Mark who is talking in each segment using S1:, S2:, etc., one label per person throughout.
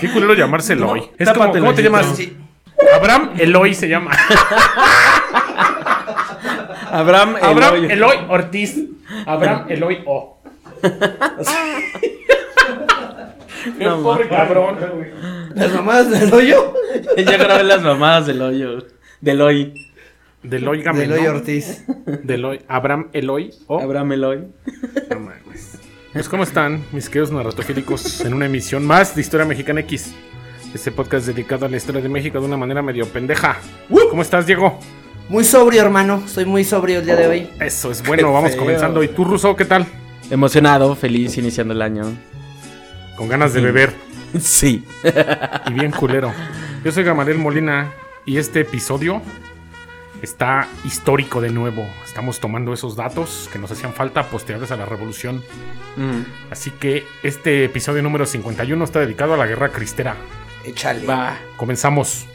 S1: Qué culero llamarse Eloy. es como,
S2: tápate
S1: ¿Cómo te llamas?
S2: ojito.
S1: Abraham Eloy se llama.
S2: Abraham
S1: Abraham
S2: Eloy.
S1: Eloy Ortiz. Abraham Eloy O. Qué
S2: No,
S1: pobre cabrón, güey.
S3: Las mamadas del hoyo.
S2: Ya grabé las mamadas del hoyo. Del hoy.
S3: Del
S1: Gamenón.
S3: hoyo Ortiz.
S1: Deloy. Abraham Eloy O.
S2: Abraham Eloy.
S1: No mames. Pues, ¿cómo están, mis queridos narratofílicos? En una emisión más de Historia Mexicana X. Este podcast dedicado a la historia de México de una manera medio pendeja. ¿Cómo estás, Diego?
S3: Muy sobrio, hermano. Estoy muy sobrio el día de hoy.
S1: Eso es bueno,
S2: Qué
S1: vamos
S2: feo.
S1: comenzando. ¿Y tú, Ruso, qué tal?
S2: Emocionado, feliz, iniciando el año.
S1: Con ganas de beber
S2: Sí.
S1: y bien culero. Yo soy Gamaliel Molina y este episodio está histórico de nuevo. Estamos tomando esos datos que nos hacían falta posteriores a la revolución.
S2: Mm,
S1: Así que este episodio número 51 está dedicado a la guerra cristera.
S3: Échale.
S2: Va.
S1: Comenzamos.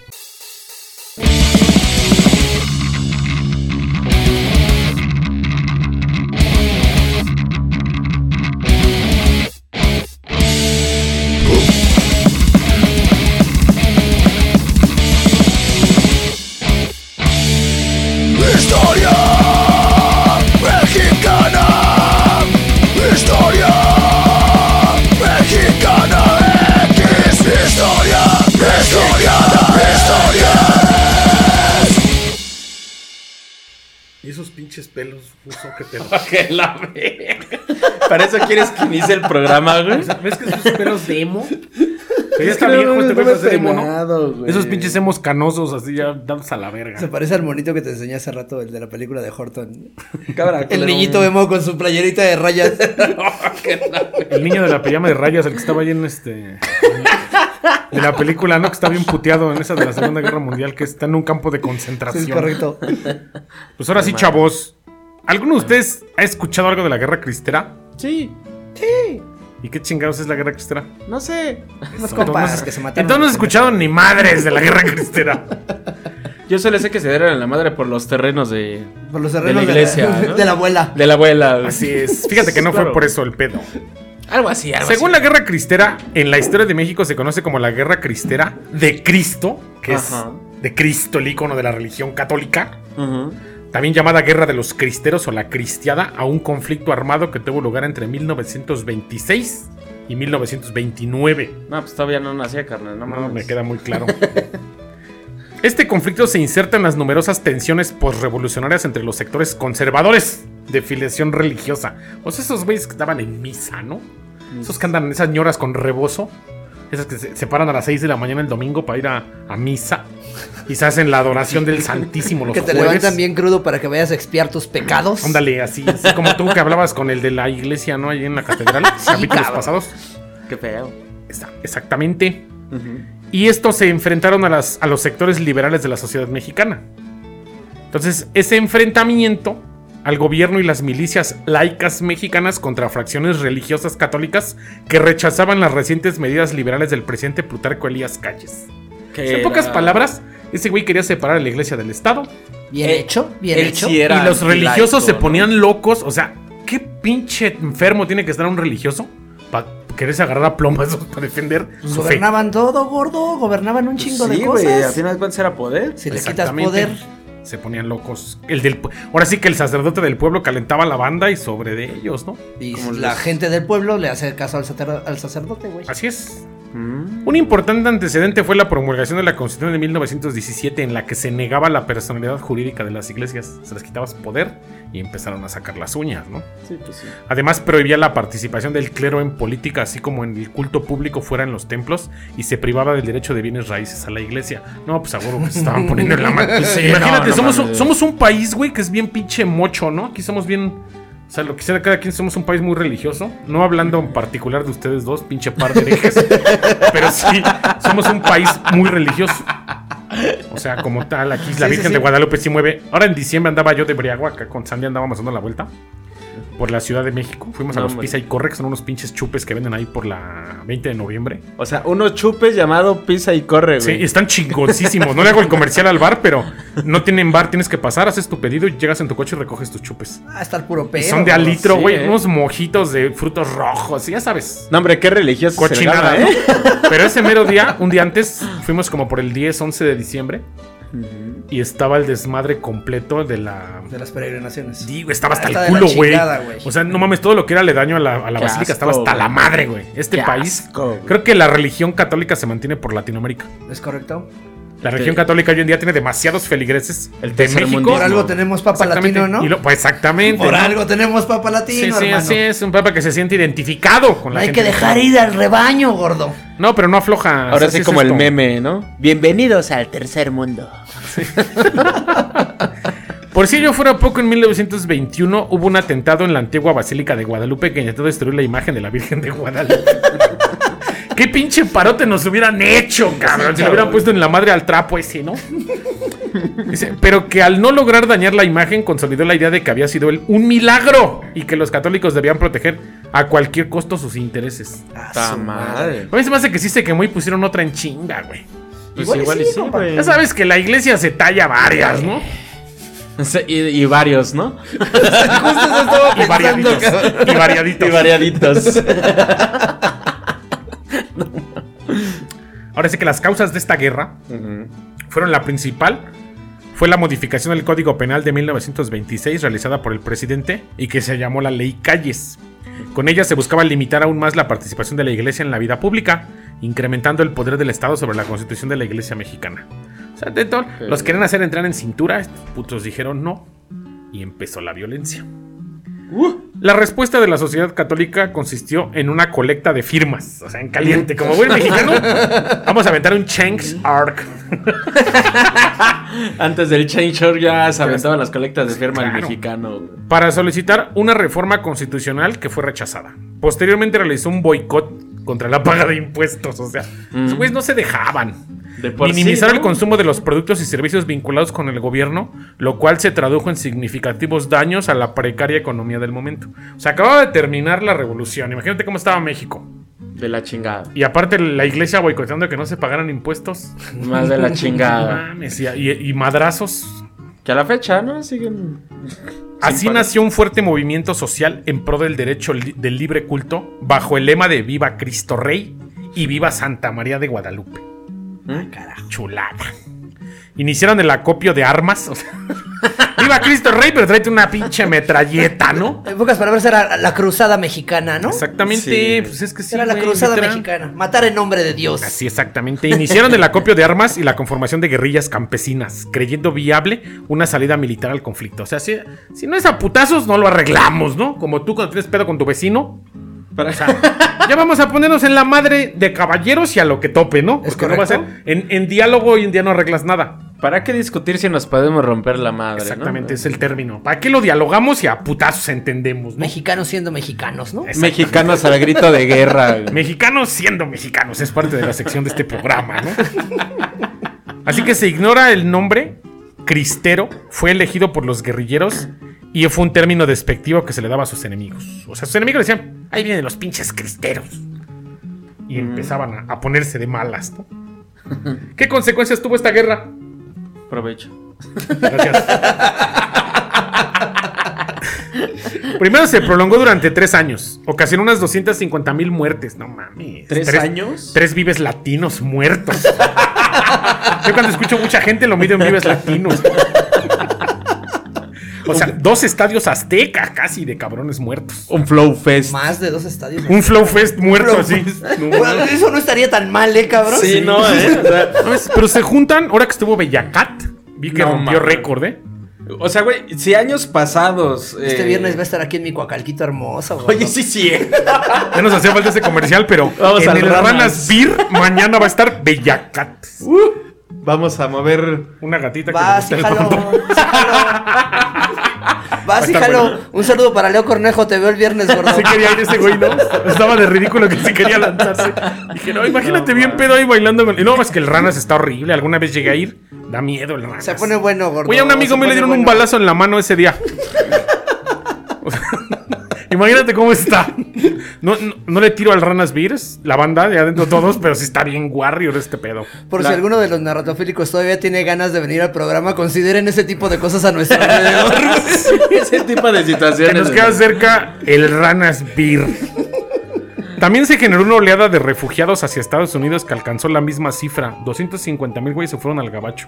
S1: Pelos, que
S2: la. Para eso quieres que inicie el programa, güey.
S1: ¿Ves que esos pelos de emo? Que ya
S3: Es que
S1: está
S3: no,
S1: viejo este
S3: no
S1: güey
S3: me
S1: para ser emo, ¿no?
S3: güey.
S1: Esos pinches emos canosos así ya dados a la
S3: Se
S1: verga.
S3: parece al monito que te enseñé hace rato, el de la película de Horton.
S2: Cabra,
S3: El niñito emo con su playerita de rayas.
S1: El niño de la pijama de rayas, el que estaba ahí en este. De la película, ¿no? Que está bien puteado en esa de la Segunda Guerra Mundial, que está en un campo de concentración.
S3: correcto.
S1: Pues ahora sí, chavos. ¿Alguno de ustedes ha escuchado algo de la guerra cristera?
S2: Sí.
S1: ¿Y qué chingados es la guerra cristera?
S2: No sé.
S3: Compas
S1: entonces-
S3: que se mataron.
S1: Entonces no has escuchado ni madres de la guerra cristera.
S2: Yo solo sé que se dieron en la madre por los terrenos de,
S3: Por los
S2: de
S3: terrenos
S2: la iglesia. ¿no?
S3: de la abuela.
S2: De la abuela.
S1: Así es. Fíjate que no fue por eso el pedo.
S2: Algo así, algo
S1: Según
S2: así.
S1: la guerra cristera, en la historia de México se conoce como la guerra cristera de Cristo, que
S2: Ajá.
S1: es de Cristo, el icono de la religión católica.
S2: Ujú.
S1: También llamada Guerra de los Cristeros o la Cristiada, a un conflicto armado que tuvo lugar entre 1926 y 1929.
S2: No, pues todavía no nacía, carnal. No,
S1: No, me queda muy claro. Este conflicto se inserta en las numerosas tensiones posrevolucionarias entre los sectores conservadores de filiación religiosa. O sea, esos güeyes que estaban en misa, ¿no? Esos que andan, esas ñoras con rebozo. Esas que se, se paran a las 6 de la mañana el domingo para ir a, a misa. Y se hacen la adoración del Santísimo los
S3: Que te
S1: jueves.
S3: levantan bien crudo para que vayas a expiar tus pecados.
S1: Ándale, así, así como tú que hablabas con el de la iglesia, ¿no? Ahí en la catedral. capítulos
S3: cabrón.
S1: pasados.
S2: Qué feo.
S1: Exactamente. Y estos se enfrentaron a, las, a los sectores liberales de la sociedad mexicana. Entonces, ese enfrentamiento al gobierno y las milicias laicas mexicanas contra fracciones religiosas católicas que rechazaban las recientes medidas liberales del presidente Plutarco Elías Calles. En pocas palabras, ese güey quería separar a la iglesia del Estado
S3: Bien
S2: Eh,
S3: hecho, bien hecho.
S2: sí
S1: y los religiosos se
S2: ¿no?
S1: ponían locos. O sea, ¿qué pinche enfermo tiene que estar un religioso para quererse agarrar a plomazos para defender su fe?
S3: Gobernaban todo, gordo. Gobernaban un chingo
S2: Pues sí,
S3: de
S2: güey,
S3: cosas.
S2: al final cuentas era poder.
S3: Si le quitas poder.
S1: Se ponían locos. El del, pu- ahora sí que el sacerdote del pueblo calentaba la banda y sobre de ellos, ¿no?
S3: Y
S2: Como
S3: la
S2: los-
S3: gente del pueblo le hace caso al, sacer- al sacerdote, güey.
S1: Así es. Un importante antecedente fue la promulgación de la Constitución de 1917 en la que se negaba la personalidad jurídica de las iglesias. Se les quitaba su poder y empezaron a sacar las uñas, ¿no?
S2: Sí, pues sí.
S1: Además prohibía la participación del clero en política, así como en el culto público fuera en los templos, y se privaba del derecho de bienes raíces a la iglesia. No, pues seguro que se estaban poniendo en la mano.
S2: Sí,
S1: Imagínate,
S2: no, no
S1: somos, un, somos un país, güey, que es bien pinche mocho, ¿no? Aquí somos bien... O sea, lo que sea cada quien, somos un país muy religioso. No hablando en particular de ustedes dos, pinche par de herejes. pero sí, somos un país muy religioso. O sea, como tal, aquí la
S3: Sí,
S1: Virgen
S3: sí,
S1: de. Guadalupe sí mueve. Ahora en diciembre andaba yo de Briagua, acá con Sandy andábamos dando la vuelta. Por la Ciudad de México. Fuimos a los
S2: hombre.
S1: Pisa y Corre, que son unos pinches chupes que venden ahí por la 20 de noviembre.
S2: O sea, unos chupes llamado pisa y corre,
S1: Sí,
S2: güey.
S1: y están chingoncísimos. No le hago el comercial al bar, pero no tienen bar. Tienes que pasar, haces tu pedido y llegas en tu coche y recoges tus chupes.
S3: Ah, está el puro
S1: Y
S3: pedo.
S1: son de a
S3: gordo.
S1: litro,
S2: sí,
S1: güey.
S2: ¿eh?
S1: Unos mojitos de frutos rojos, ya sabes.
S2: No, hombre, qué religioso. se
S1: Cochinada,
S2: llama,
S1: ¿no?
S2: ¿eh?
S1: Pero ese mero día, un día antes, fuimos como por el 10, 11 de diciembre. Y estaba el desmadre completo de la.
S3: De las peregrinaciones.
S1: Digo, estaba hasta el culo, güey. O sea, no mames, todo lo que era aledaño a la, a la basílica estaba hasta la madre, güey. Este
S2: Qué
S1: país.
S2: asco, güey.
S1: creo que la religión católica se mantiene por Latinoamérica.
S3: ¿Es correcto?
S1: La religión
S2: Sí.
S1: católica hoy en día tiene demasiados feligreses
S2: El
S1: de
S2: tercer
S1: México.
S3: Por algo tenemos papa latino, ¿no?
S1: Y lo- pues exactamente.
S3: Por
S1: ¿no?
S3: algo tenemos papa
S1: Sí,
S3: latino,
S1: sí,
S3: hermano.
S1: así es. Un papa que se siente identificado con
S3: No
S1: la
S3: hay
S1: gente.
S3: que dejar ir al rebaño, gordo.
S1: No, pero no afloja.
S2: Ahora sí
S1: es
S2: como el
S1: esto.
S2: meme, ¿no? Bienvenidos al tercer mundo.
S1: Por si ello fuera poco, en 1921 hubo un atentado en la antigua Basílica de Guadalupe que intentó destruir la imagen de la Virgen de Guadalupe. ¿Qué pinche parote nos hubieran hecho, cabrón? Si lo hubieran puesto en la madre al trapo ese, ¿no? Dice, pero que al no lograr dañar la imagen consolidó la idea de que había sido él un milagro y que los católicos debían proteger a cualquier costo sus intereses.
S2: ¡Ta madre!
S1: A mí se me hace que sí se quemó y pusieron otra en chinga, güey.
S2: Pues
S3: Igual y
S2: igual y
S3: sí,
S2: sí, güey.
S1: Ya sabes que la iglesia se talla varias, ¿no?
S2: Sí, Y, y varios, ¿no?
S1: Y variaditos. Y variaditos.
S2: Y variaditos.
S1: Ahora sí que las causas de esta guerra fueron la principal. Fue la modificación del Código Penal de 1926 realizada por el presidente y que se llamó la Ley Calles. Con ella se buscaba limitar aún más la participación de la iglesia en la vida pública, incrementando el poder del Estado sobre la constitución de la iglesia mexicana. O sea, de todo, los querían hacer entrar en cintura, estos putos dijeron no, y empezó la violencia. La respuesta de la sociedad católica consistió en una colecta de firmas, o sea, en caliente. Como buen mexicano, vamos a aventar un Change Arc.
S2: Antes del Change ya se aventaban las colectas de firma el
S1: Claro.
S2: mexicano.
S1: para solicitar una reforma constitucional que fue rechazada. Posteriormente realizó un boicot contra la paga de impuestos, o sea, los güeyes no se dejaban.
S2: De
S1: Minimizar
S2: sí,
S1: el consumo de los productos y servicios vinculados con el gobierno, lo cual se tradujo en significativos daños a la precaria economía del momento. O sea, acababa de terminar la revolución. Imagínate cómo estaba México.
S2: De la chingada.
S1: Y aparte la iglesia boicoteando que no se pagaran impuestos.
S2: Más de la chingada.
S1: y- y madrazos.
S2: Que a la fecha, ¿no? Siguen.
S1: Así nació un fuerte movimiento social en pro del derecho li- del libre culto bajo el lema de Viva Cristo Rey y Viva Santa María de Guadalupe.
S2: ¿Mm?
S1: Chulada. Iniciaron el acopio de armas. o sea, Viva Cristo Rey, pero tráete una pinche metralleta, ¿no?
S3: En pocas palabras era la cruzada mexicana, ¿no?
S1: Exactamente,
S2: Sí.
S1: pues es que sí.
S3: era la
S1: güey,
S3: cruzada
S1: literal.
S3: mexicana. Matar en nombre de Dios.
S1: Así exactamente. Iniciaron el acopio de armas y la conformación de guerrillas campesinas, creyendo viable una salida militar al conflicto. O sea, si, si no es a putazos, no lo arreglamos, ¿no? Como tú cuando tienes pedo con tu vecino.
S2: Para-
S1: O sea, ya vamos a ponernos en la madre de caballeros y a lo que tope, ¿no?
S3: ¿Es
S1: Porque no va a ser.
S3: correcto?
S1: En, en diálogo hoy en día no arreglas nada.
S2: ¿Para qué discutir si nos podemos romper la madre? ¿no?
S1: Exactamente, es el término. ¿Para qué lo dialogamos y a putazos entendemos, no?
S3: Mexicanos siendo mexicanos, ¿no?
S2: Mexicanos al grito de guerra.
S1: Mexicanos siendo mexicanos, es parte de la sección de este programa, ¿no? Así que se ignora el nombre cristero, fue elegido por los guerrilleros y fue un término despectivo que se le daba a sus enemigos. O sea, sus enemigos decían, ahí vienen los pinches cristeros. Y empezaban a, a ponerse de malas, ¿no? ¿Qué consecuencias tuvo esta guerra?
S2: Provecho.
S1: Gracias. Primero se prolongó durante tres años. Ocasionó unas 250 mil muertes. No mames.
S2: ¿Tres años?
S1: Tres vives latinos muertos. Yo cuando escucho mucha gente lo mido en vives latinos. O sea, dos estadios aztecas casi de cabrones muertos.
S2: Un flow fest.
S3: Más de dos estadios.
S1: Un Flow Fest muerto así. No
S3: Bueno, eso no estaría tan mal, ¿eh, cabrón?
S2: Sí, no, ¿eh? O sea,
S1: ¿Sabes? Pero se juntan, ahora que estuvo Bellacat, vi que
S2: No
S1: rompió récord, ¿eh?
S2: O sea, güey, si años pasados.
S3: Este
S2: eh,
S3: viernes va a estar aquí en mi cuacalquito hermoso, güey.
S2: Oye, sí, sí. eh.
S1: Ya nos hacía falta ese comercial, pero
S2: Vamos
S1: en
S2: al
S1: el
S2: Ranas.
S1: Beer mañana va a estar Bellacat.
S2: Uh, vamos a mover.
S1: Una gatita que el
S3: híjalo,
S1: frontón.
S3: híjalo. Vas, híjalo.
S1: bueno.
S3: Un saludo para Leo Cornejo, te veo el viernes, gordo.
S1: Sí quería ir ese güey, ¿no? Estaba de ridículo que sí quería lanzarse. Dije, no, imagínate
S2: No,
S1: bien
S2: man.
S1: pedo ahí bailando. con- Y no, es que el Ranas está horrible. Alguna vez llegué a ir. Da miedo el Ranas.
S3: Se pone bueno, gordo.
S1: Oye, a un amigo
S3: se
S1: me le dieron un balazo en la mano ese día. Imagínate cómo está. No, no, no le tiro al Ranas Beers, la banda de adentro todos, pero sí está bien warrior este pedo.
S3: Por
S2: La-
S3: si alguno de los narratofílicos todavía tiene ganas de venir al programa, consideren ese tipo de cosas a nuestro alrededor.
S2: Ese tipo de
S1: Que
S2: situaciones.
S1: nos queda cerca el Ranas Beer. También se generó una oleada de refugiados hacia Estados Unidos que alcanzó la misma cifra. 250 mil güeyes se fueron al gabacho.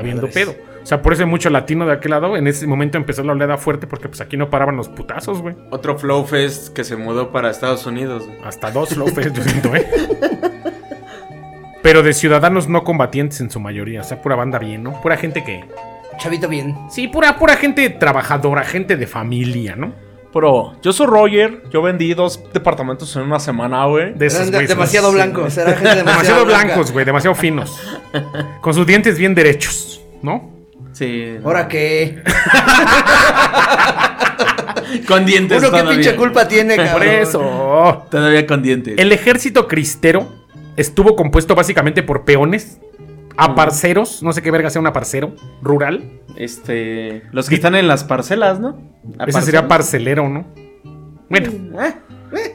S1: Habiendo pedo. O sea, por eso hay mucho latino de aquel lado. En ese momento empezó la oleada fuerte porque pues aquí no paraban los putazos, güey.
S2: Otro Flow Fest que se mudó para Estados Unidos. güey.
S1: Hasta dos López, yo siento, ¿eh? Pero de ciudadanos no combatientes en su mayoría. O sea, pura banda bien, ¿no? Pura gente que.
S3: Chavito bien.
S1: Sí, pura, pura gente trabajadora, gente de familia, ¿no?
S4: Pero yo soy Roger, yo vendí dos departamentos en una semana, güey.
S1: De esos
S3: demasiado blancos. Eran gente demasiado,
S1: Demasiado blancos, güey, demasiado finos. Con sus dientes bien derechos, ¿no?
S2: Sí.
S3: Ahora que.
S2: Con dientes
S3: Uno qué
S2: todavía.
S3: pinche culpa tiene, cabrón.
S1: Por eso.
S2: Todavía con dientes.
S1: El ejército cristero estuvo compuesto básicamente por peones, aparceros, no sé qué verga sea un aparcero, rural.
S2: Este. Los que están en las parcelas, ¿no?
S1: Ese sería parcelero, ¿no? Bueno,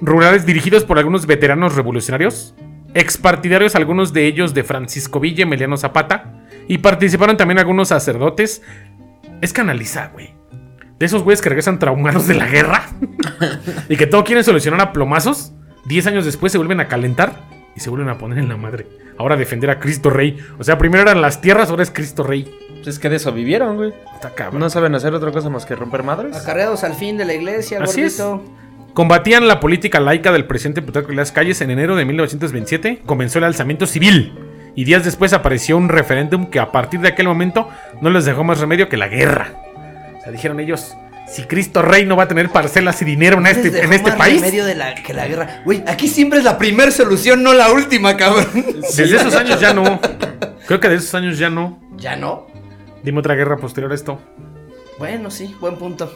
S1: rurales dirigidos por algunos veteranos revolucionarios, expartidarios algunos de ellos de Francisco Villa y Emiliano Zapata, y participaron también algunos sacerdotes. Es que analiza, güey. De esos güeyes que regresan traumados de la guerra y que todo quieren solucionar a plomazos, 10 años después se vuelven a calentar y se vuelven a poner en la madre. Ahora defender a Cristo Rey. O sea, primero eran las tierras, ahora es Cristo Rey.
S2: Pues es que de eso vivieron, güey.
S1: Está cabrón.
S2: No saben hacer otra cosa más que romper madres.
S3: Acarreados al fin de la iglesia,
S1: Así es.
S3: gordito.
S1: Combatían la política laica del presidente Plutarco Elías Calles en enero de 1927. Comenzó el alzamiento civil. Y días después apareció un referéndum que a partir de aquel momento no les dejó más remedio que la guerra. O sea, dijeron ellos, si Cristo Rey no va a tener parcelas y dinero en este, en este país.
S3: remedio de la, que la guerra. Güey, aquí siempre es la primer solución, no la última, cabrón.
S1: Desde esos años ya no. Creo que de esos años ya no.
S3: ¿Ya no?
S1: Dime otra guerra posterior a esto.
S3: Bueno, sí, buen punto.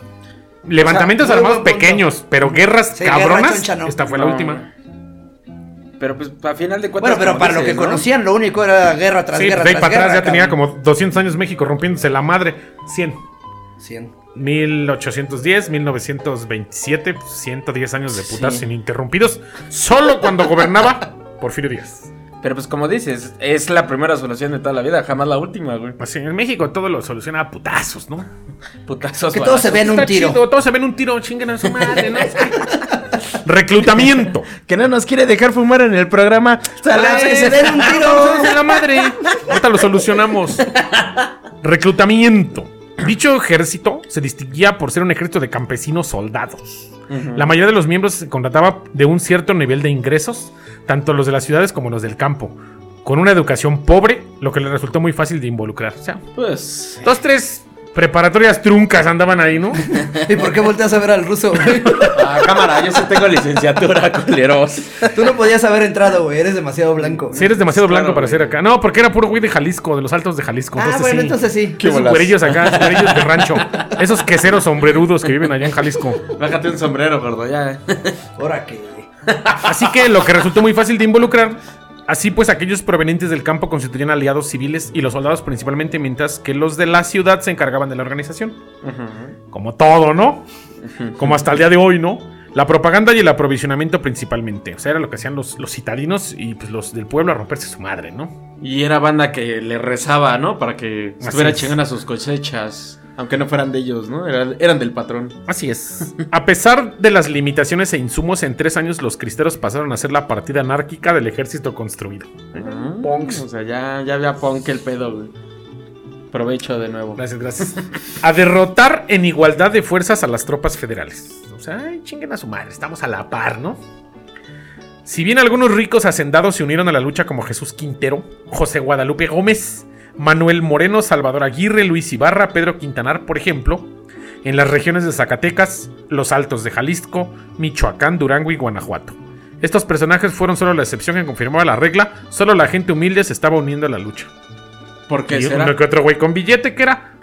S1: Levantamientos
S3: O sea,
S1: armados
S3: buen punto.
S1: pequeños, pero guerras
S3: Sí, guerra
S1: cabronas.
S3: choncha no.
S1: Esta fue la
S2: No.
S1: última.
S2: Pero pues a final de cuentas.
S3: Bueno, pero para lo
S2: dices,
S3: que
S2: ¿no?
S3: conocían, lo único era guerra tras
S1: Sí,
S3: guerra.
S1: pues de ahí
S3: tras
S1: para atrás
S3: guerra,
S1: ya tenía
S3: cabrón.
S1: como 200 años México rompiéndose la madre. 100.
S3: 100.
S1: 1810, 1927, 110 años de putas
S2: Sí.
S1: ininterrumpidos, solo cuando gobernaba Porfirio Díaz.
S2: Pero pues como dices, es la primera solución de toda la vida, jamás la última, güey.
S1: Así, en México todo lo soluciona a putazos, ¿no?
S2: Putazos.
S3: Que todo se ve en un
S1: Está
S3: tiro.
S1: chido, todos se ven un tiro, chinguen a su madre, ¿no? Reclutamiento.
S2: Que no nos quiere dejar fumar en el programa.
S3: Ah, que se den un tiro.
S1: ¡Dense la madre! Ahorita lo solucionamos. Reclutamiento. Dicho ejército se distinguía por ser un ejército de campesinos soldados. La mayoría de los miembros se contrataba de un cierto nivel de ingresos, tanto los de las ciudades como los del campo, con una educación pobre, lo que les resultó muy fácil de involucrar. O sea,
S2: Pues.
S1: dos, tres preparatorias truncas andaban ahí, ¿no?
S3: ¿Y por qué volteas a ver al ruso, güey?
S2: Ah, cámara, yo sí tengo licenciatura, culeros.
S3: Tú no podías haber entrado, güey. Eres demasiado blanco. güey.
S1: Si eres demasiado
S2: Claro,
S1: blanco para
S2: güey.
S1: ser acá. No, porque era puro güey de Jalisco, de los altos de Jalisco.
S3: Ah, bueno, entonces sí.
S2: ¿Qué
S1: Esos güerillos acá, güerillos de rancho. Esos queseros sombrerudos que viven allá en Jalisco.
S2: Bájate un sombrero, gordo, ya.
S3: Ahora que.
S1: Así que lo que resultó muy fácil de involucrar. Así pues, aquellos provenientes del campo constituían aliados civiles y los soldados principalmente, mientras que los de la ciudad se encargaban de la organización. Como todo, ¿no? Como hasta el día de hoy, ¿no? La propaganda y el aprovisionamiento principalmente. O sea, era lo que hacían los, los citadinos y pues, los del pueblo a romperse su madre, ¿no?
S2: Y era banda que le rezaba, ¿no? Para que estuviera
S1: es.
S2: chingando a sus cosechas. Aunque no fueran de ellos, ¿no? Eran, eran del patrón.
S1: Así es. A pesar de las limitaciones e insumos, en tres años los cristeros pasaron a ser la partida anárquica del ejército construido.
S2: Punks. O sea, ya, ya había punk el pedo, güey. Provecho de nuevo.
S1: Gracias, gracias. A derrotar en igualdad de fuerzas a las tropas federales. O sea, ay, chinguen a su madre, estamos a la par, ¿no? Si bien algunos ricos hacendados se unieron a la lucha como Jesús Quintero, José Guadalupe Gómez, Manuel Moreno, Salvador Aguirre, Luis Ibarra, Pedro Quintanar, por ejemplo, en las regiones de Zacatecas, los Altos de Jalisco, Michoacán, Durango y Guanajuato. Estos personajes fueron solo la excepción que confirmaba la regla, solo la gente humilde se estaba uniendo a la lucha.
S2: ¿Por qué
S1: Y
S2: será?
S1: uno que otro güey con billete que era,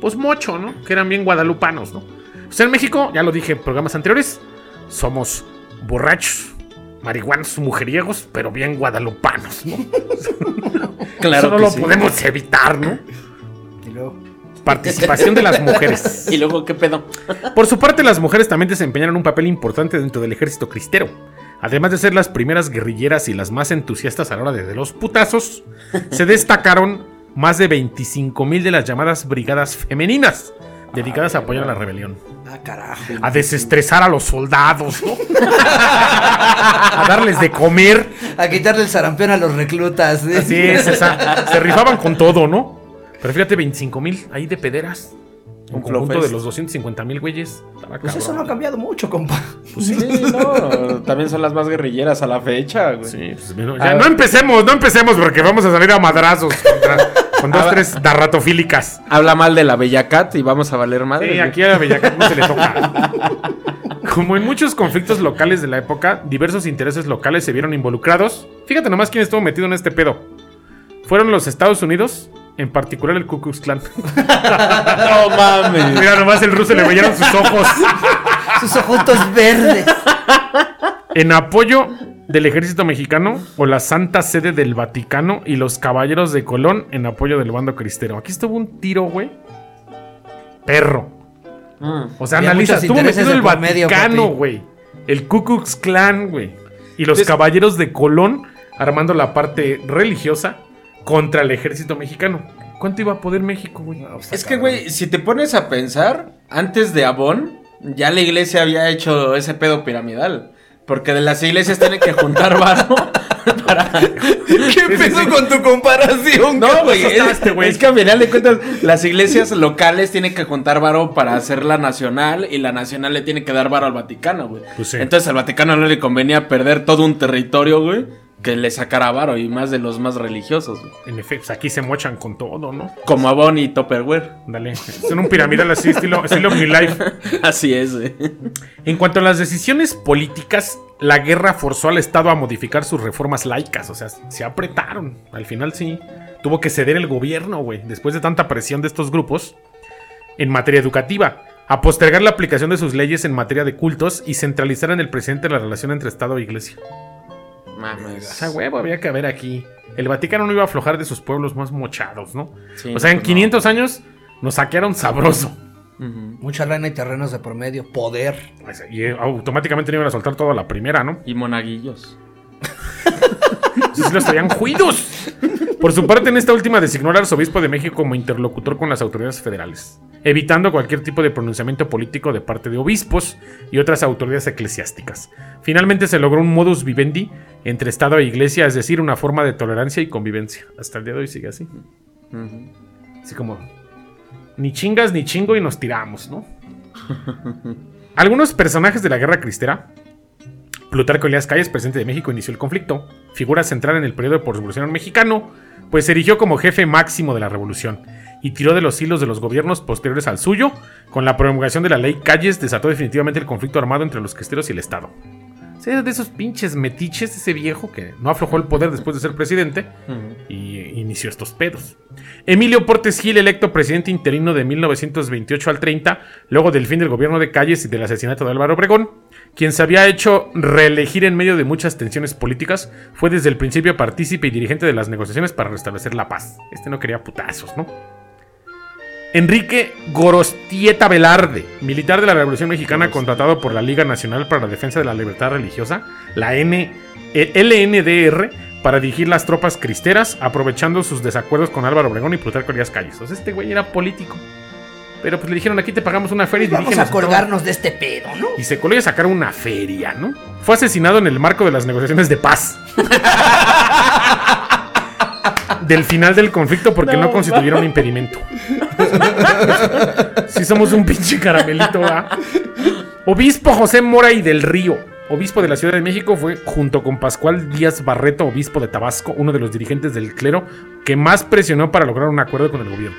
S1: pues mocho, ¿no? Que eran bien guadalupanos, ¿no? O sea, en México, ya lo dije en programas anteriores, somos borrachos, marihuanos, mujeriegos, pero bien guadalupanos, ¿no?
S2: Claro
S1: Eso no
S2: que
S1: lo
S2: sí.
S1: podemos evitar, ¿no?
S3: Y luego.
S1: Participación de las mujeres.
S2: ¿Y luego qué pedo?
S1: Por su parte, las mujeres también desempeñaron un papel importante dentro del ejército cristero. Además de ser las primeras guerrilleras y las más entusiastas a la hora de los putazos, se destacaron más de 25.000 de las llamadas brigadas femeninas, dedicadas a apoyar a la rebelión.
S3: Ah, carajo.
S1: A desestresar a los soldados, ¿no? a darles de comer.
S3: A quitarle el sarampión a los reclutas. ¿eh?
S1: Así es, esa- se rifaban con todo, ¿no? Pero fíjate, 25.000 ahí de pederas. Un
S2: Un
S1: conjunto de los 250 mil güeyes.
S3: Pues eso no ha cambiado mucho, compa.
S2: Sí, no. También son las más guerrilleras a la fecha, güey.
S1: Sí, pues, bueno,
S2: A
S1: ya,
S2: ver.
S1: no empecemos, no empecemos porque vamos a salir a madrazos contra- con dos, tres darratofílicas.
S2: Habla mal de la Bella Cat y vamos a valer madre.
S1: Sí, aquí a Bellacat no se le toca. Como en muchos conflictos locales de la época, diversos intereses locales se vieron involucrados. Fíjate nomás quién estuvo metido en este pedo. Fueron los Estados Unidos, en particular el Ku Klux Klan.
S2: No mames.
S1: Mira nomás el ruso le brillaron sus ojos.
S3: Sus ojitos verdes.
S1: En apoyo del ejército mexicano o la Santa Sede del Vaticano y los Caballeros de Colón en apoyo del bando cristero. Aquí estuvo un tiro, güey. Perro.
S2: Mm.
S1: O sea,
S3: Había
S1: analiza, estuvo metido el Vaticano, güey. El Ku Klux Klan, güey. Y los Caballeros de Colón armando la parte religiosa contra el ejército mexicano. ¿Cuánto iba a poder México, güey?
S2: Es que, güey, si te pones a pensar, antes de Avon, ya la iglesia había hecho ese pedo piramidal. Porque de las iglesias tienen que juntar varo para...
S3: ¿Qué pedo con tu comparación?
S2: No, güey, es,
S1: güey.
S2: es que a final de cuentas las iglesias locales tienen que juntar varo para hacer la nacional y la nacional le tiene que dar varo al Vaticano, güey.
S1: Pues sí.
S2: Entonces al Vaticano no le convenía perder todo un territorio, güey, que le sacara varo y más de los más religiosos, güey.
S1: En efecto, pues aquí se mochan con todo, ¿no?
S2: Como Avon y Tupperware.
S1: Dale. Son un piramidal así, estilo, estilo OmniLife.
S2: Así es, güey.
S1: En cuanto a las decisiones políticas, la guerra forzó al Estado a modificar sus reformas laicas. O sea, se apretaron. Al final sí. Tuvo que ceder el gobierno, güey, después de tanta presión de estos grupos en materia educativa. A postergar la aplicación de sus leyes en materia de cultos y centralizar en el presidente la relación entre Estado e Iglesia. O
S2: Mames.
S1: sea, huevo, había que haber aquí. El Vaticano no iba a aflojar de sus pueblos más mochados, ¿no?
S2: Sí,
S1: o sea, en
S2: no.
S1: 500 años nos saquearon sabroso.
S3: Mucha lana y terrenos de por medio. Poder.
S1: Y eh, automáticamente no iban a soltar toda la primera, ¿no?
S2: Y monaguillos.
S1: Sí los traían juidos. Por su parte, en esta última designó al arzobispo de México como interlocutor con las autoridades federales, evitando cualquier tipo de pronunciamiento político de parte de obispos y otras autoridades eclesiásticas. Finalmente se logró un modus vivendi entre Estado e Iglesia, es decir, una forma de tolerancia y convivencia. Hasta el día de hoy sigue así. Así como, ni chingas ni chingo y nos tiramos, ¿no? Algunos personajes de la guerra cristera. Plutarco Elías Calles, presidente de México, inició el conflicto. Figura central en el periodo de revolución mexicano, pues se erigió como jefe máximo de la revolución y tiró de los hilos de los gobiernos posteriores al suyo. Con la promulgación de la ley Calles desató definitivamente el conflicto armado entre los cristeros y el Estado. Sí, de esos pinches metiches, ese viejo que no aflojó el poder después de ser presidente y inició estos pedos. Emilio Portes Gil, electo presidente interino de 1928 al 30, luego del fin del gobierno de Calles y del asesinato de Álvaro Obregón, quien se había hecho reelegir en medio de muchas tensiones políticas, fue desde el principio partícipe y dirigente de las negociaciones para restablecer la paz. Este no quería putazos, ¿no? Enrique Gorostieta Velarde, militar de la Revolución Mexicana contratado por la Liga Nacional para la Defensa de la Libertad Religiosa, la N el LNDR, para dirigir las tropas cristeras, aprovechando sus desacuerdos con Álvaro Obregón y Plutarco Elías Calles. O sea, este güey era político. Pero pues le dijeron, aquí te pagamos una feria y
S3: Vamos
S1: dirígenos
S3: a colgarnos de este pedo, ¿no?
S1: y se coló y a sacar una feria, ¿no? Fue asesinado en el marco de las negociaciones de paz. del final del conflicto porque no, constituyeron impedimento. Si somos un pinche caramelito. Obispo José Mora y del Río, obispo de la Ciudad de México, fue junto con Pascual Díaz Barreto, obispo de Tabasco, uno de los dirigentes del clero que más presionó para lograr un acuerdo con el gobierno.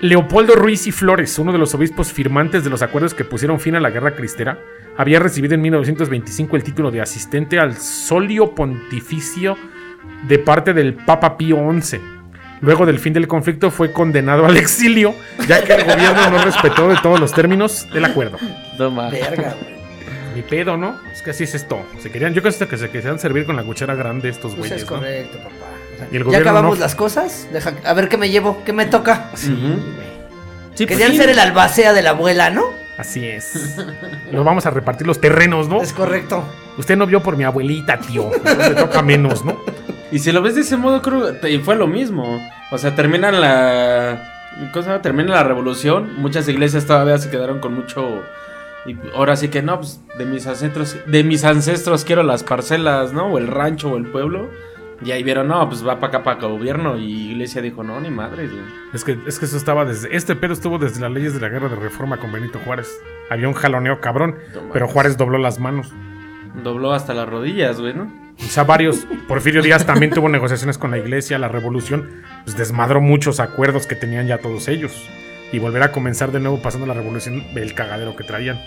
S1: Leopoldo Ruiz y Flores, uno de los obispos firmantes de los acuerdos que pusieron fin a la guerra cristera, había recibido en 1925 el título de asistente al solio pontificio de parte del Papa Pío XI. Luego del fin del conflicto fue condenado al exilio, ya que el gobierno no respetó de todos los términos del acuerdo.
S2: No mames.
S3: Verga, güey.
S1: Mi pedo, ¿no? Es que así es esto. Se querían, yo creo que se querían servir con la cuchara grande estos
S3: Pues
S1: güeyes,
S3: es
S1: ¿no?
S3: correcto, papá. O sea,
S1: Y el
S3: ya
S1: gobierno
S3: acabamos
S1: no.
S3: las cosas. Deja, a ver qué me llevo, qué me toca.
S2: Sí, pues,
S3: Querían
S2: sí.
S3: ser el albacea de la abuela, ¿no?
S1: Así es. Nos vamos a repartir los terrenos, ¿no?
S3: Es correcto.
S1: Usted no vio por mi abuelita, tío. No le toca menos, ¿no?
S2: Y si lo ves de ese modo, creo que fue lo mismo. O sea, terminan la. ¿Cómo se llama? Termina la revolución. Muchas iglesias todavía se quedaron con mucho. Y ahora sí que no, pues de mis ancestros, de mis ancestros quiero las parcelas, ¿no? O el rancho o el pueblo. Y ahí vieron, no, pues va para acá para gobierno. Y iglesia dijo, no, ni madre, güey.
S1: Es que, es que eso estaba desde. Este pedo estuvo desde las leyes de la guerra de reforma con Benito Juárez. Había un jaloneo cabrón,
S2: Toma.
S1: pero Juárez dobló las manos.
S2: Dobló hasta las rodillas, güey, ¿no?
S1: O sea, varios. Porfirio Díaz también tuvo negociaciones con la iglesia. La revolución pues, desmadró muchos acuerdos que tenían ya todos ellos. Y volver a comenzar de nuevo pasando la revolución, el cagadero que traían.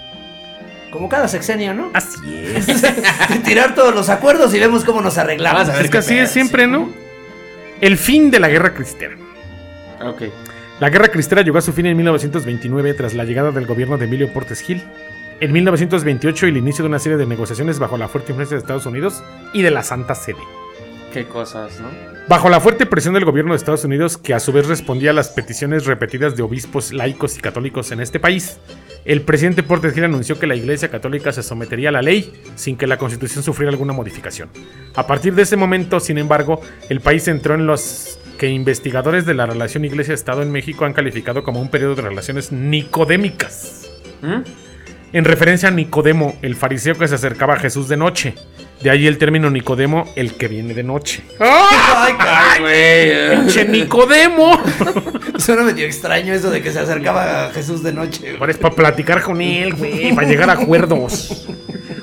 S3: Como cada sexenio, ¿no?
S1: Así es.
S3: Tirar todos los acuerdos y vemos cómo nos arreglamos.
S1: es que así es siempre. ¿no? El fin de la guerra cristera.
S2: Ok.
S1: La guerra cristera llegó a su fin en 1929 tras la llegada del gobierno de Emilio Portes Gil. En 1928 el inicio de una serie de negociaciones bajo la fuerte influencia de Estados Unidos y de la Santa Sede.
S2: Qué cosas, ¿no?
S1: Bajo la fuerte presión del gobierno de Estados Unidos, que a su vez respondía a las peticiones repetidas de obispos laicos y católicos en este país, el presidente Portes Gil anunció que la Iglesia Católica se sometería a la ley sin que la Constitución sufriera alguna modificación. A partir de ese momento, sin embargo, el país entró en los que investigadores de la relación Iglesia-Estado en México han calificado como un periodo de relaciones nicodémicas.
S2: ¿Mm?
S1: En referencia a Nicodemo, el fariseo que se acercaba a Jesús de noche. De ahí el término Nicodemo, el que viene de noche.
S3: Ay, caray, güey.
S1: ¡Pinche Nicodemo!
S3: Suena medio extraño eso de que se acercaba a Jesús de noche.
S1: para platicar con él, güey, para llegar a acuerdos.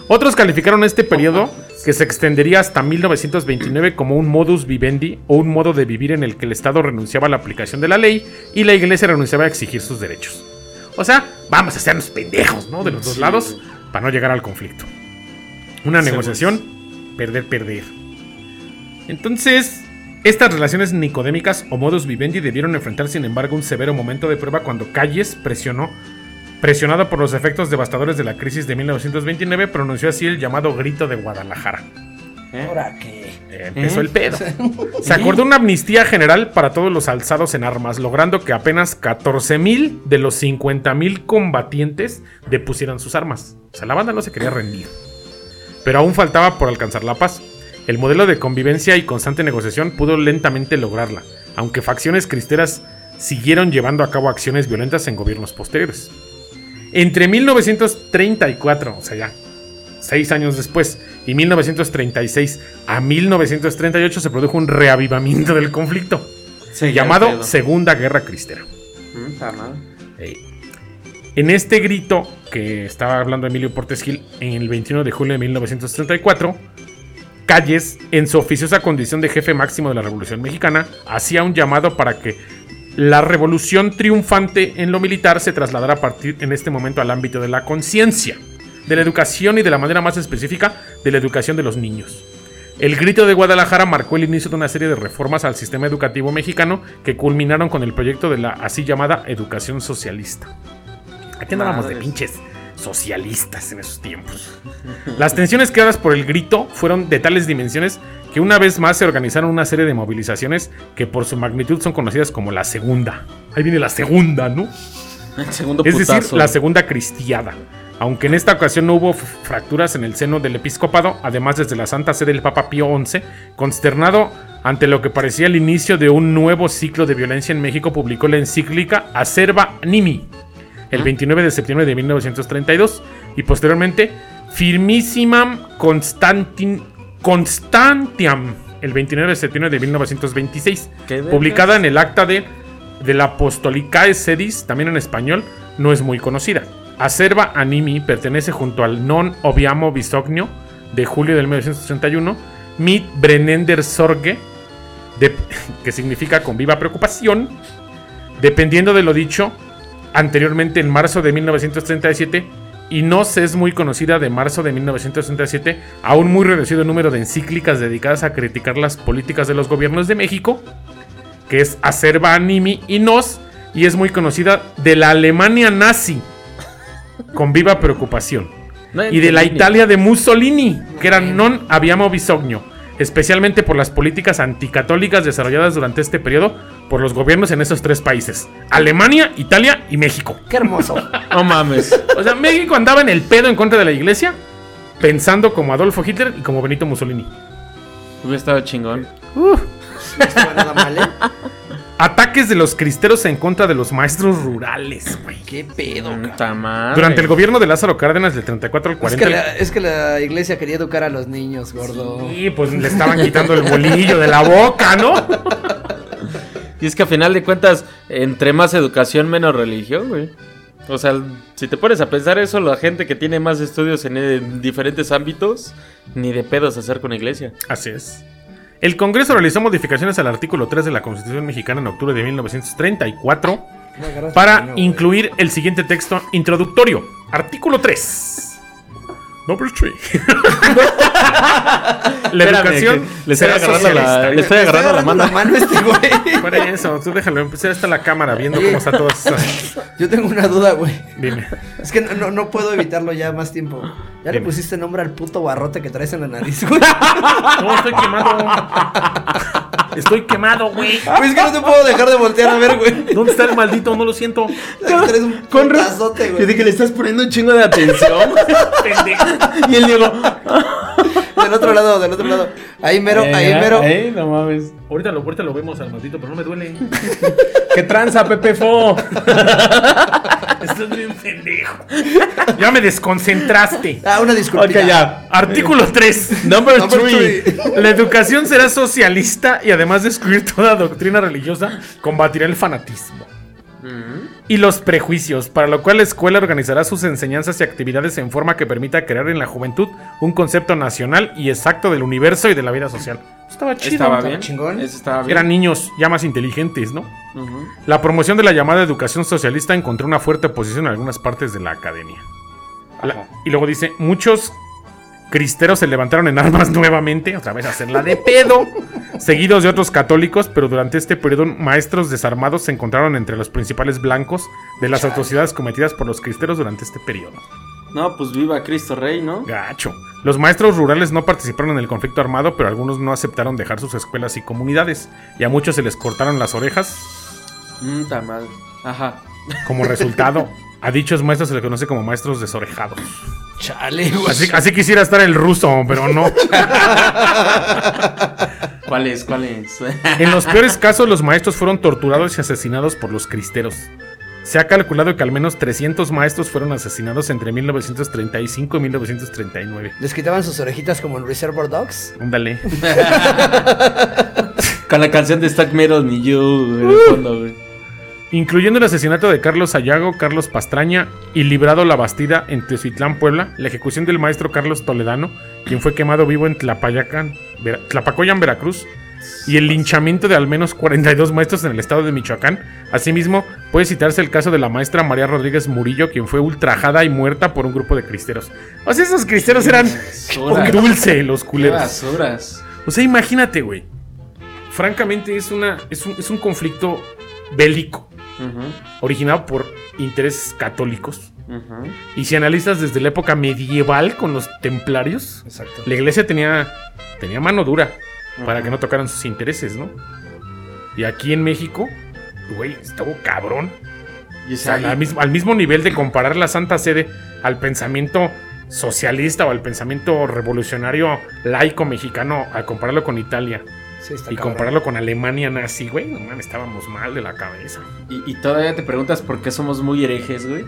S1: Otros calificaron este periodo, que se extendería hasta 1929, como un modus vivendi o un modo de vivir en el que el Estado renunciaba a la aplicación de la ley y la Iglesia renunciaba a exigir sus derechos. O sea, vamos a hacernos pendejos, ¿no? De los dos lados,
S2: güey.
S1: para no llegar al conflicto. Una
S2: Sí,
S1: negociación, perder, perder. Entonces, estas relaciones nicodémicas o modus vivendi debieron enfrentar, sin embargo, un severo momento de prueba cuando Calles presionó, presionado por los efectos devastadores de la crisis de 1929, pronunció así el llamado Grito de Guadalajara.
S2: ¿Eh?
S3: ¿Ahora qué?
S1: Eh, empezó el pedo. Se acordó una amnistía general para todos los alzados en armas, logrando que apenas 14.000 de los 50.000 combatientes depusieran sus armas. O sea, la banda no se quería rendir. Pero aún faltaba por alcanzar la paz. El modelo de convivencia y constante negociación pudo lentamente lograrla, aunque facciones cristeras siguieron llevando a cabo acciones violentas en gobiernos posteriores. Entre 1934, o sea ya, seis años después, y 1936 a 1938 se produjo un reavivamiento del conflicto,
S2: Sí,
S1: llamado. Segunda Guerra Cristera.
S2: Mm.
S1: Eh, En este grito que estaba hablando Emilio Portes Gil en el 21 de julio de 1934, Calles, en su oficiosa condición de jefe máximo de la Revolución Mexicana, hacía un llamado para que la revolución triunfante en lo militar se trasladara a partir en este momento al ámbito de la conciencia, de la educación y de la manera más específica de la educación de los niños. El grito de Guadalajara marcó el inicio de una serie de reformas al sistema educativo mexicano que culminaron con el proyecto de la así llamada educación socialista. Aquí andábamos de pinches socialistas en esos tiempos. Las tensiones creadas por el grito fueron de tales dimensiones que una vez más se organizaron una serie de movilizaciones que por su magnitud son conocidas como la segunda. Ahí viene la segunda, ¿no?
S2: El segundo
S1: Es decir, la segunda cristiada. Aunque en esta ocasión no hubo fracturas en el seno del episcopado, además desde la Santa Sede del Papa Pío XI, consternado ante lo que parecía el inicio de un nuevo ciclo de violencia en México, publicó la encíclica Acerba Nimi el 29 de septiembre de 1932 y posteriormente Firmissimam Constantin, Constantiam el 29 de septiembre de 1926,
S2: ¿Qué vergas?
S1: publicada en el acta de, de la Apostolicae Sedis, también en español, no es muy conocida. Acerba Animi pertenece junto al Non Obiamo Bisognio de julio del 1931, Mit Brenender Sorge, de- que significa con viva preocupación, dependiendo de lo dicho anteriormente en marzo de 1937 y no es muy conocida de marzo de 1937 a un muy reducido número de encíclicas dedicadas a criticar las políticas de los gobiernos de México, que es Acerba Animi y Nos, y es muy conocida de la Alemania nazi, con viva preocupación
S2: No
S1: y de la. Italia de Mussolini, que era non abbiamo bisogno. especialmente por las políticas anticatólicas desarrolladas durante este periodo por los gobiernos en esos tres países: Alemania, Italia y México.
S3: Qué hermoso.
S2: No mames.
S1: O sea, México andaba en el pedo en contra de la iglesia, pensando como Adolfo Hitler y como Benito Mussolini.
S2: Hubiera estado chingón.
S3: No estuvo nada mal, ¿eh?
S1: Ataques de los cristeros en contra de los maestros rurales, güey.
S3: Qué pedo, cabrón.
S2: Puta madre.
S1: Durante el gobierno de Lázaro Cárdenas del 34 al
S3: Es
S1: 40.
S3: que, la, es que la iglesia quería educar a los niños, gordo.
S1: Sí, pues le estaban quitando el bolillo de la boca, ¿no?
S2: Y es que a final de cuentas, entre más educación, menos religión, güey. O sea, si te pones a pensar eso, la gente que tiene más estudios en, diferentes ámbitos, ni de pedos hacer con la iglesia.
S1: Así es. El Congreso realizó modificaciones al artículo 3 de la Constitución mexicana en octubre de 1934
S3: No agarras
S1: para incluir el siguiente texto introductorio. Artículo 3. Number 3. la educación
S2: le estoy agarrando la-
S1: socialista.
S2: le estoy
S3: güey.
S2: agarrando la mano.
S3: mano a este güey.
S1: Fuera eso, tú déjalo. Empecé hasta la cámara viendo cómo está todo eso.
S3: Yo tengo una duda, güey.
S1: Dime.
S3: Es que no, no, no puedo evitarlo ya más tiempo. ¿Ya le pusiste nombre al puto barrote que traes en la nariz, güey?
S1: No, estoy quemado. Estoy quemado, güey.
S3: Pues es que no te puedo dejar de voltear a ver, güey.
S1: ¿Dónde está el maldito? No lo siento.
S3: Traes un
S2: Con
S3: putazote,
S2: Yo
S3: güey.
S2: dije, le estás poniendo un chingo de atención.
S1: Pendejo.
S2: y él llegó.
S3: Del otro lado, del otro lado. Ahí mero, ahí
S2: Eh,
S3: mero.
S2: eh, no mames.
S1: Ahorita lo, ahorita lo vemos al maldito, pero no me duele.
S2: ¿Qué tranza, Pepe Fo?
S1: Estás bien pendejo. Ya me desconcentraste.
S3: Ah, una disculpita.
S2: Ok, ya.
S1: Artículo 3.
S2: Number
S3: Number
S2: 3.
S3: three.
S1: La educación será socialista y además de excluir toda doctrina religiosa, combatirá el fanatismo. Y los prejuicios, para lo cual la escuela organizará sus enseñanzas y actividades en forma que permita crear en la juventud un concepto nacional y exacto del universo y de la vida social. Estaba chido.
S2: Estaba
S3: estaba
S2: bien.
S3: chingón.
S2: Eso estaba bien.
S1: Eran niños ya más inteligentes, ¿no? La promoción de la llamada educación socialista encontró una fuerte oposición en algunas partes de la academia. La- y luego dice, muchos cristeros se levantaron en armas nuevamente, otra vez a hacerla de pedo, seguidos de otros católicos, pero durante este periodo maestros desarmados se encontraron entre los principales blancos de las atrocidades cometidas por los cristeros durante este periodo.
S2: No, pues viva Cristo Rey, ¿no?
S1: Gacho. Los maestros rurales no participaron en el conflicto armado, pero algunos no aceptaron dejar sus escuelas y comunidades, y a muchos se les cortaron las orejas
S2: Mm, ta madre. Ajá.
S1: Como resultado, a dichos maestros se les conoce como maestros desorejados.
S3: Chale, güey.
S1: Así, así quisiera estar el ruso, pero no.
S2: ¿Cuál es? ¿Cuál es?
S1: En los peores casos, los maestros fueron torturados y asesinados por los cristeros. Se ha calculado que al menos 300 maestros fueron asesinados entre 1935 y 1939.
S3: Les quitaban sus orejitas como en Reservoir Dogs.
S1: Ándale.
S2: Con la canción de Stack Metal ni yo en el fondo, güey.
S1: Incluyendo el asesinato de Carlos Ayago, Carlos Pastraña y librado la Bastida en Teotitlán, Puebla, la ejecución del maestro Carlos Toledano, quien fue quemado vivo en Tlapayacan, Vera- Tlapacoyan, Veracruz, y el linchamiento de al menos 42 maestros en el estado de Michoacán. Asimismo, puede citarse el caso de la maestra María Rodríguez Murillo, quien fue ultrajada y muerta por un grupo de cristeros. O sea, esos cristeros eran dulce, los culeros. O sea, imagínate, güey. Francamente, es, una, es, un, es un conflicto bélico Originado por intereses católicos. Y si analizas desde la época medieval con los templarios,
S3: Exacto.
S1: la iglesia tenía, tenía mano dura para que no tocaran sus intereses, ¿no? Y aquí en México, güey, estuvo cabrón.
S2: Y
S1: O sea,
S2: ahí-
S1: al, mismo, al mismo nivel de comparar la Santa Sede al pensamiento socialista o al pensamiento revolucionario laico mexicano, al compararlo con Italia
S3: Sí, está
S1: y
S3: cabrón.
S1: compararlo con Alemania nazi, güey, no mames, estábamos mal de la cabeza.
S2: y, y todavía te preguntas por qué somos muy herejes, güey.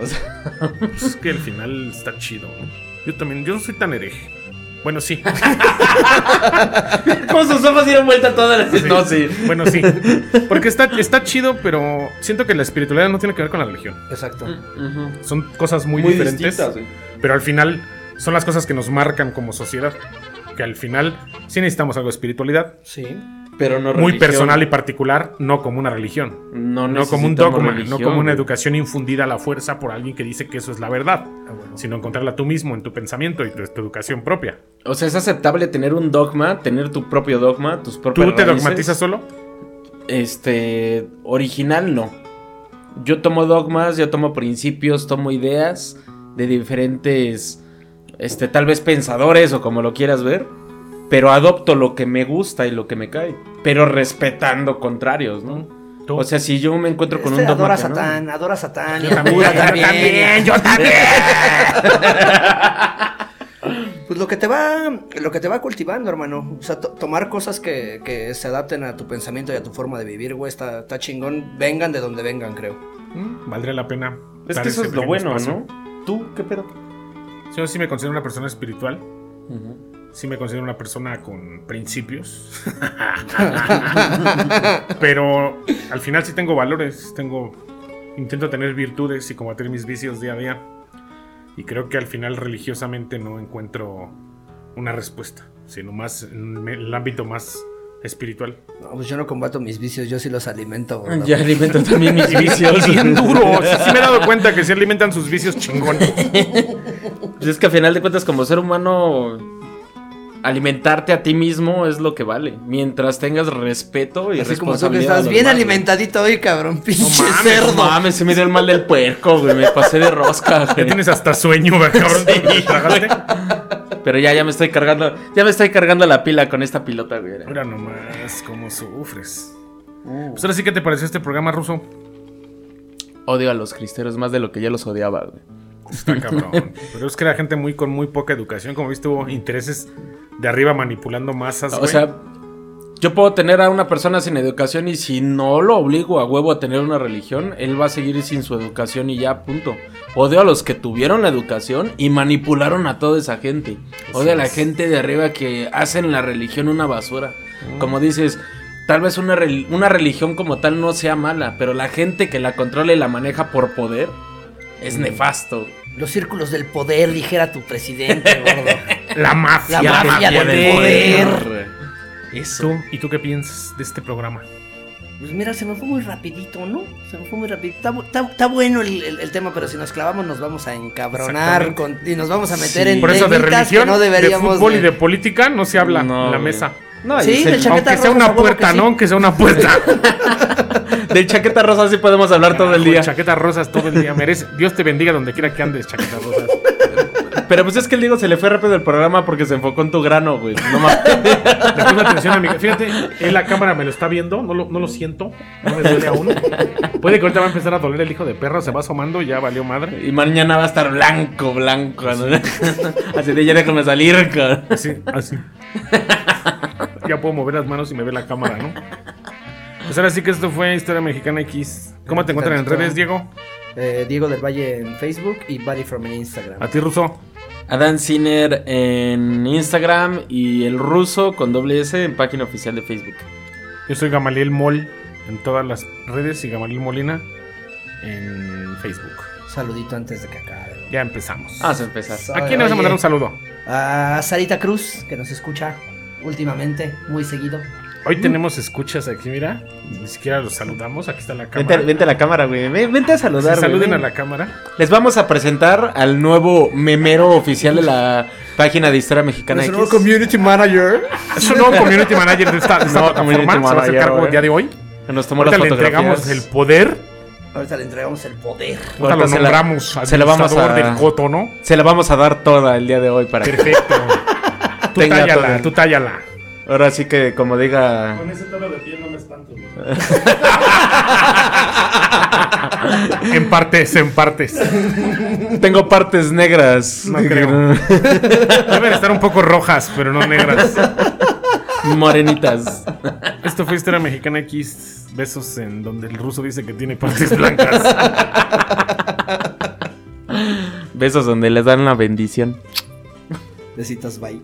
S2: O sea,
S1: Pues es que al final está chido. ¿no? Yo también, yo no soy tan hereje. Bueno, sí.
S2: con sus ojos dieron vuelta todas las...
S1: Sí.
S2: No, sí.
S1: Bueno, sí. Porque está, está chido, pero siento que la espiritualidad no tiene que ver con la religión.
S3: Exacto.
S1: Son cosas muy,
S2: Muy
S1: diferentes.
S2: distintas,
S1: pero al final son las cosas que nos marcan como sociedad. Que al final sí necesitamos algo de espiritualidad.
S3: Sí.
S2: Pero no
S1: Muy
S2: religión.
S1: personal y particular, no como una religión.
S2: No,
S1: No como un dogma, no como una
S2: güey.
S1: educación infundida a la fuerza por alguien que dice que eso es la verdad, sino encontrarla tú mismo en tu pensamiento y tu, tu educación propia.
S2: O sea, es aceptable tener un dogma, tener tu propio dogma, tus propias
S1: ¿Tú te
S2: raíces?
S1: dogmatizas solo?
S2: Este, original no. Yo tomo dogmas, yo tomo principios, tomo ideas de diferentes, este, tal vez pensadores o como lo quieras ver. pero adopto lo que me gusta y lo que me cae, pero respetando contrarios, ¿no?
S1: Tú.
S2: O sea, si yo me encuentro con
S3: Este
S2: un dogma
S3: adora a
S2: que no-
S3: Satán, adora a Satán.
S1: Yo
S3: y a
S1: también, yo también, yo también.
S3: Pues lo que te va, lo que te va cultivando, hermano. O sea, to- tomar cosas que, que se adapten a tu pensamiento y a tu forma de vivir, güey, está, está chingón. Vengan de donde vengan, creo.
S1: Mm, Valdría la pena.
S2: Es que eso es lo bueno,
S1: espacio.
S2: ¿no? ¿Tú qué pedo?
S1: Yo sí me considero una persona espiritual. Sí me considero una persona con principios. Pero al final sí tengo valores. Tengo. Intento tener virtudes y combatir mis vicios día a día. Y creo que al final religiosamente no encuentro una respuesta. Sino más en el ámbito más espiritual.
S3: No, pues yo no combato mis vicios, yo sí los alimento. gordo.
S2: Ya alimento también mis vicios.
S1: Bien duro. Sí, sí me he dado cuenta que sí alimentan sus vicios chingón.
S2: Pues es que a final de cuentas, como ser humano, alimentarte a ti mismo es lo que vale. Mientras tengas respeto y
S3: Así como tú que
S2: responsabilidad.
S3: estás bien alimentadito hoy, cabrón, pinche
S2: güey.
S3: cerdo.
S2: No mames, se me dio el mal del puerco, güey. Me pasé de rosca,
S1: Ya
S2: güey.
S1: tienes hasta sueño, ¿verdad, cabrón?
S2: Sí. Pero ya, ya me estoy cargando. Ya me estoy cargando la pila con esta pilota, güey.
S1: Mira nomás cómo sufres. Pues ahora sí, ¿qué te pareció este programa ruso?
S2: Odio a los cristeros más de lo que ya los odiaba, güey.
S1: Está cabrón. Pero es que era gente muy con muy poca educación. Como viste, hubo intereses de arriba manipulando masas.
S2: O
S1: güey.
S2: sea, yo puedo tener a una persona sin educación y si no lo obligo a huevo a tener una religión, él va a seguir sin su educación y ya, punto. Odio a los que tuvieron la educación y manipularon a toda esa gente. Odio a la gente de arriba que hacen la religión una basura. Como dices, tal vez una, una religión como tal no sea mala, pero la gente que la controla y la maneja por poder es nefasto.
S3: Los círculos del poder, dijera tu presidente, gordo.
S1: la mafia.
S3: La mafia del poder.
S2: Eso.
S1: ¿Tú? ¿Y tú qué piensas de este programa?
S3: Pues mira, se me fue muy rapidito, ¿no? Se me fue muy rapidito. Está, bu- está- está bueno el, el- el tema, pero si nos clavamos nos vamos a encabronar con- y nos vamos a meter
S2: Sí.
S3: en
S1: Por eso de religión, de fútbol y
S3: de-
S1: política no se habla
S2: No,
S1: en la
S2: güey. No,
S3: Sí,
S2: se-
S3: chaqueta
S1: Aunque sea
S3: rosa,
S1: una
S3: huevo que
S1: puerta,
S3: sí.
S1: ¿no? Aunque sea una puerta.
S2: del chaqueta rosa sí podemos hablar todo el día.
S1: Chaquetas rosas todo el día. Merece. Dios te bendiga donde quiera que andes, chaquetas rosas.
S2: Pero pues es que el Diego se le fue rápido el programa porque se enfocó en tu grano, güey. No
S1: pongo atención a mi. Fíjate, en la cámara me lo está viendo, no lo, no lo siento, no me duele aún. Puede que ahorita va a empezar a doler el hijo de perro, se va asomando ya valió madre.
S2: Y mañana va a estar blanco, blanco. ¿no? Así de ya déjame salir, cabrón.
S1: Así, así. Ya puedo mover las manos y me ve la cámara, ¿no? Pues ahora sí que esto fue Historia Mexicana X. ¿Cómo te encuentran en redes, Diego?
S3: Eh, Diego del Valle en Facebook y Buddy from en Instagram.
S1: A ti, Ruso.
S2: Adán Sinner en Instagram y el ruso con doble S en página oficial de Facebook.
S1: Yo soy Gamaliel Mol en todas las redes y Gamaliel Molina en Facebook.
S3: Saludito antes de que acabe.
S1: Ya empezamos.
S2: Vamos a empezar.
S1: ¿A quién le vas a mandar un saludo?
S3: A Sarita Cruz, que nos escucha últimamente, muy seguido.
S1: Hoy tenemos escuchas aquí, mira. Ni siquiera los saludamos. Aquí está la cámara.
S2: Vente, vente a la cámara, güey. Ven- Vente a
S1: Sí,
S2: saludar, güey.
S1: saluden
S2: ven.
S1: a la cámara.
S2: Les vamos a presentar al nuevo memero oficial de la página de Historia Mexicana X.
S3: community manager.
S1: Es un nuevo community manager de esta, de esta
S2: No,
S1: plataforma. Se va a hacer
S2: manager,
S1: cargo el
S2: güey.
S1: día de hoy.
S2: Que nos tomó las
S1: Ahorita le
S2: fotografías.
S1: entregamos el poder.
S3: Ahorita le entregamos el poder.
S1: Ahorita
S2: Ahorita
S1: lo
S2: se la-
S1: nombramos
S2: se la vamos a-
S1: del coto, ¿no?
S2: Se la vamos a dar toda el día de hoy para que
S1: Perfecto. tú
S2: Tenga
S1: tállala,
S2: todo.
S1: tú tállala.
S2: Ahora sí que como diga
S4: ese tono de piel no me espanto,
S1: En partes, en partes.
S2: tengo partes negras.
S1: No creo. Deben estar un poco rojas, pero no negras.
S2: Morenitas.
S1: Esto fue Historia Mexicana X. Besos en donde el ruso dice que tiene partes blancas.
S2: Besos donde les dan la bendición.
S3: Besitos, bye.